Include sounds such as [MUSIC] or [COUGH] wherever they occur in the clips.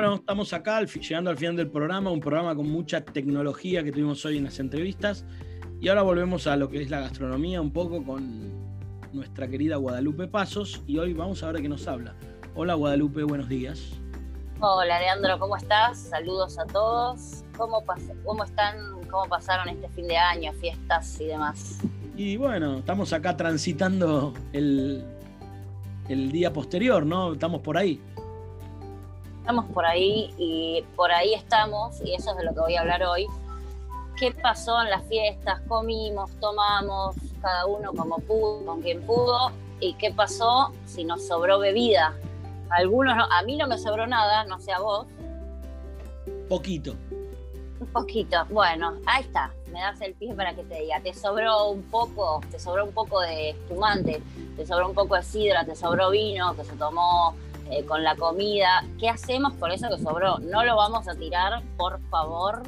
Bueno, estamos acá llegando al final del programa, un programa con mucha tecnología que tuvimos hoy en las entrevistas. Y ahora volvemos a lo que es la gastronomía un poco con nuestra querida Guadalupe Pasos. Y hoy vamos a ver de qué nos habla. Hola Guadalupe, buenos días. Hola Leandro, ¿cómo estás? Saludos a todos. ¿Cómo, cómo están? ¿Cómo pasaron este fin de año, fiestas y demás? Y bueno, estamos acá transitando el, el día posterior, ¿no? Estamos por ahí estamos por ahí y por ahí estamos, y eso es de lo que voy a hablar hoy. ¿Qué pasó en las fiestas? Comimos, tomamos, cada uno como pudo, con quien pudo, y qué pasó si nos sobró bebida. Algunos no, a mí no me sobró nada, no sé a vos. Poquito. Un poquito, bueno, ahí está, me das el pie para que te diga, te sobró un poco, te sobró un poco de espumante, te sobró un poco de sidra, te sobró vino que se tomó eh, con la comida. ¿Qué hacemos con eso que sobró? No lo vamos a tirar, por favor.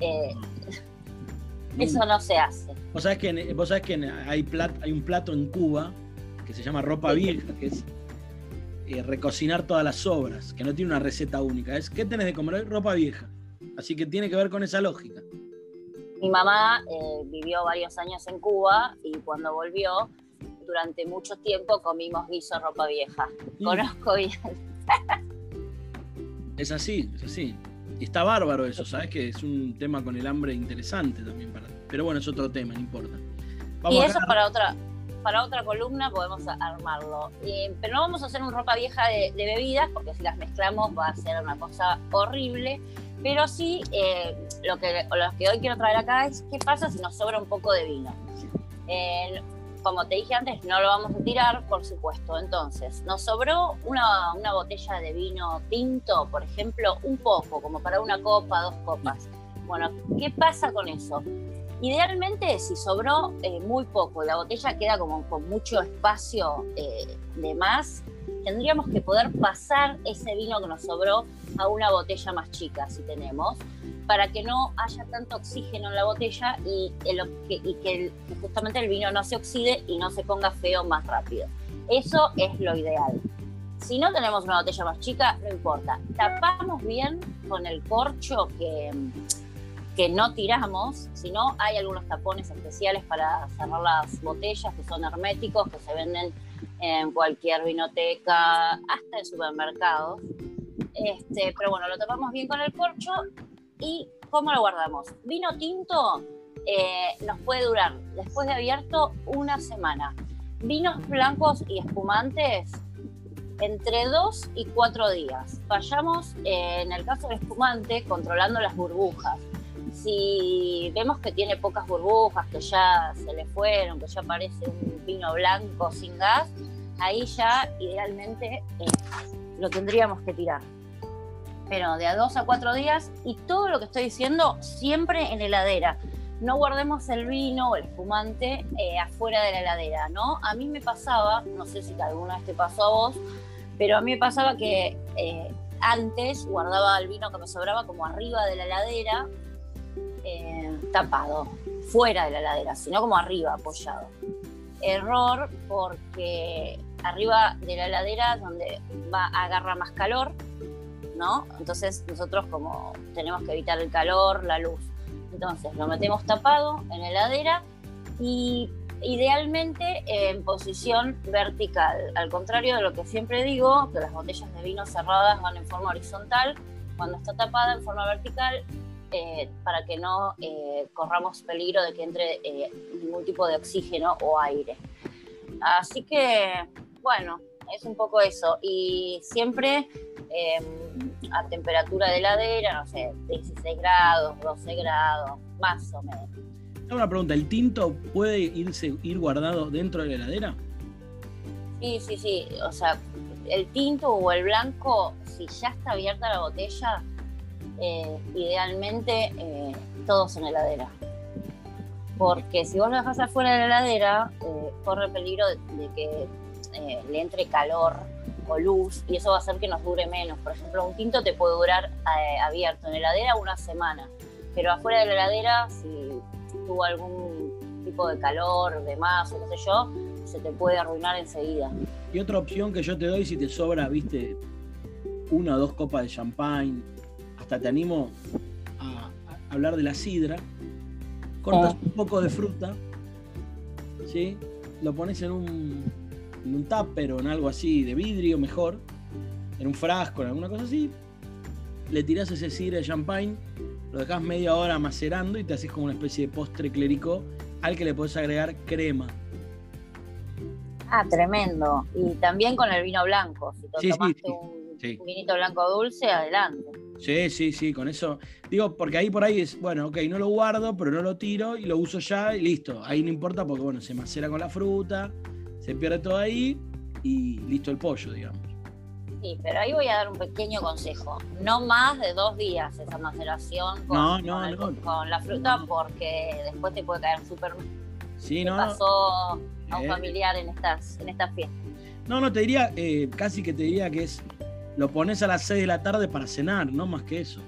Eh, [LAUGHS] eso no se hace. Vos sabés que, vos sabés que hay, hay un plato en Cuba que se llama ropa vieja, que es eh, recocinar todas las sobras, que no tiene una receta única. Es ¿qué tenés de comer? Ropa vieja. Así que tiene que ver con esa lógica. Mi mamá vivió varios años en Cuba y cuando volvió durante mucho tiempo comimos guiso ropa vieja. Mm. Conozco bien. es así, es así. Y está bárbaro eso, ¿sabes? Que es un tema con el hambre interesante también. Para... Pero bueno, es otro tema, no importa. y eso para otra, para otra columna podemos armarlo. pero no vamos a hacer un ropa vieja de, bebidas, porque si las mezclamos va a ser una cosa horrible. Pero sí, eh, lo, que, lo que hoy quiero traer acá es qué pasa si nos sobra un poco de vino. Eh, como te dije antes, no lo vamos a tirar, por supuesto. Entonces, nos sobró una, botella de vino tinto, por ejemplo, un poco, como para una copa, dos copas. Bueno, ¿qué pasa con eso? Idealmente, si sobró eh, muy poco, la botella queda como con mucho espacio eh, de más, tendríamos que poder pasar ese vino que nos sobró a una botella más chica, si tenemos, para que no haya tanto oxígeno en la botella y, que, justamente el vino no se oxide y no se ponga feo más rápido. Eso es lo ideal. Si no tenemos una botella más chica, no importa. Tapamos bien con el corcho que, que no tiramos, si no, hay algunos tapones especiales para cerrar las botellas que son herméticos, que se venden en cualquier vinoteca, hasta en supermercados. Este, pero bueno, lo tapamos bien con el corcho ¿Y cómo lo guardamos? Vino tinto eh, nos puede durar, después de abierto, una semana. Vinos blancos y espumantes, entre dos y cuatro días. Vayamos, eh, en el caso del espumante, controlando las burbujas. Si vemos que tiene pocas burbujas, que ya se le fueron, que ya parece un vino blanco sin gas, ahí ya idealmente eh, lo tendríamos que tirar pero de a dos a cuatro días y todo lo que estoy diciendo siempre en heladera. No guardemos el vino o el espumante eh, afuera de la heladera, ¿no? A mí me pasaba, no sé si alguna vez te pasó a vos, pero a mí me pasaba que eh, antes guardaba el vino que me sobraba como arriba de la heladera, eh, tapado, fuera de la heladera, sino como arriba, apoyado. Error porque arriba de la heladera donde va a agarrar más calor ¿no? Entonces nosotros como tenemos que evitar el calor, la luz. Entonces lo metemos tapado en heladera y idealmente en posición vertical. Al contrario de lo que siempre digo, que las botellas de vino cerradas van en forma horizontal, cuando está tapada en forma vertical, eh, para que no eh, corramos peligro de que entre eh, ningún tipo de oxígeno o aire. Así que, bueno, es un poco eso. Y siempre em, a temperatura de heladera, no sé, 16 grados, 12 grados, más o menos. Una pregunta, ¿el tinto puede irse, ir guardado dentro de la heladera? Sí, sí, sí. O sea, el tinto o el blanco, si ya está abierta la botella, eh, idealmente eh, todos en heladera. Porque si vos lo dejas afuera de la heladera, eh, corre peligro de que le entre calor o luz y eso va a hacer que nos dure menos. Por ejemplo, un tinto te puede durar abierto en heladera una semana, pero afuera de la heladera, si tuvo algún tipo de calor, de más o qué sé yo, se te puede arruinar enseguida. Y otra opción que yo te doy si te sobra, viste, una o dos copas de champagne, hasta te animo a, a hablar de la sidra, cortas Oh. un poco de fruta, ¿sí? lo pones en un, en un tupper o en algo así de vidrio mejor, en un frasco, en alguna cosa así, le tirás ese sidra de champagne, lo dejas media hora macerando y te haces como una especie de postre clérico al que le podés agregar crema. Ah, tremendo. Y también con el vino blanco. Si te Sí, sí, tomaste sí, un, sí. un vinito blanco dulce, adelante. Sí, sí, sí, con eso. Digo, porque ahí por ahí es, bueno, ok, no lo guardo, pero no lo tiro y lo uso ya y listo. Ahí no importa porque, bueno, se macera con la fruta, se pierde todo ahí y listo el pollo, digamos. Sí, pero ahí voy a dar un pequeño consejo. No más de dos días esa maceración con, No, no, con el- no. con la fruta porque después te puede caer súper Sí, no. pasó a un Eh. familiar en estas, en estas fiestas. No, no, te diría, eh, casi que te diría que es, lo pones a las 6 de la tarde para cenar, no más que eso.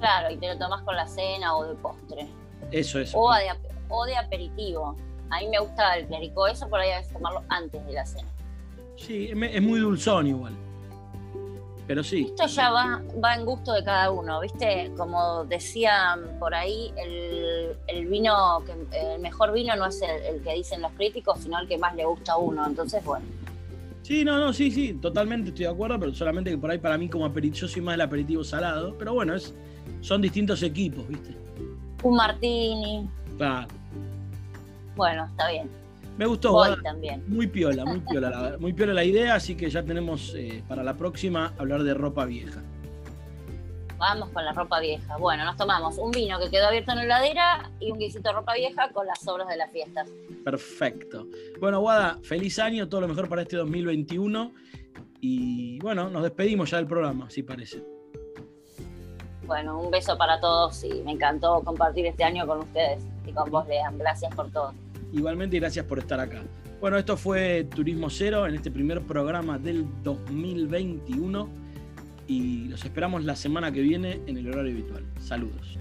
Claro, y te lo tomas con la cena o de postre. Eso, eso. O de, ap- o de aperitivo. A mí me gusta el clérico, eso por ahí a veces tomarlo antes de la cena. Sí, es es muy dulzón igual. Pero sí, Esto ya va, va en gusto de cada uno, ¿viste? Como decían por ahí, el, el vino, que, el mejor vino no es el, el que dicen los críticos, sino el que más le gusta a uno. Entonces, bueno, sí, no, no, sí, sí, totalmente estoy de acuerdo, pero solamente que por ahí para mí como aperitivo, yo soy más del aperitivo salado, pero bueno, es, son distintos equipos, ¿viste? un martini, Claro. bueno, está bien. Me gustó, Voy también. muy piola, muy piola, la, verdad, [LAUGHS] muy piola la idea, así que ya tenemos eh, para la próxima hablar de ropa vieja. Vamos con la ropa vieja. Bueno, nos tomamos un vino que quedó abierto en la heladera y un guisito de ropa vieja con las sobras de las fiestas. Perfecto. Bueno, Guada, feliz año, todo lo mejor para este 2021 y bueno, nos despedimos ya del programa, si parece. Bueno, un beso para todos y me encantó compartir este año con ustedes y con vos, Lean. Gracias por todo. Igualmente, gracias por estar acá. Bueno, esto fue Turismo Cero en este primer programa del 2021 y los esperamos la semana que viene en el horario habitual. Saludos.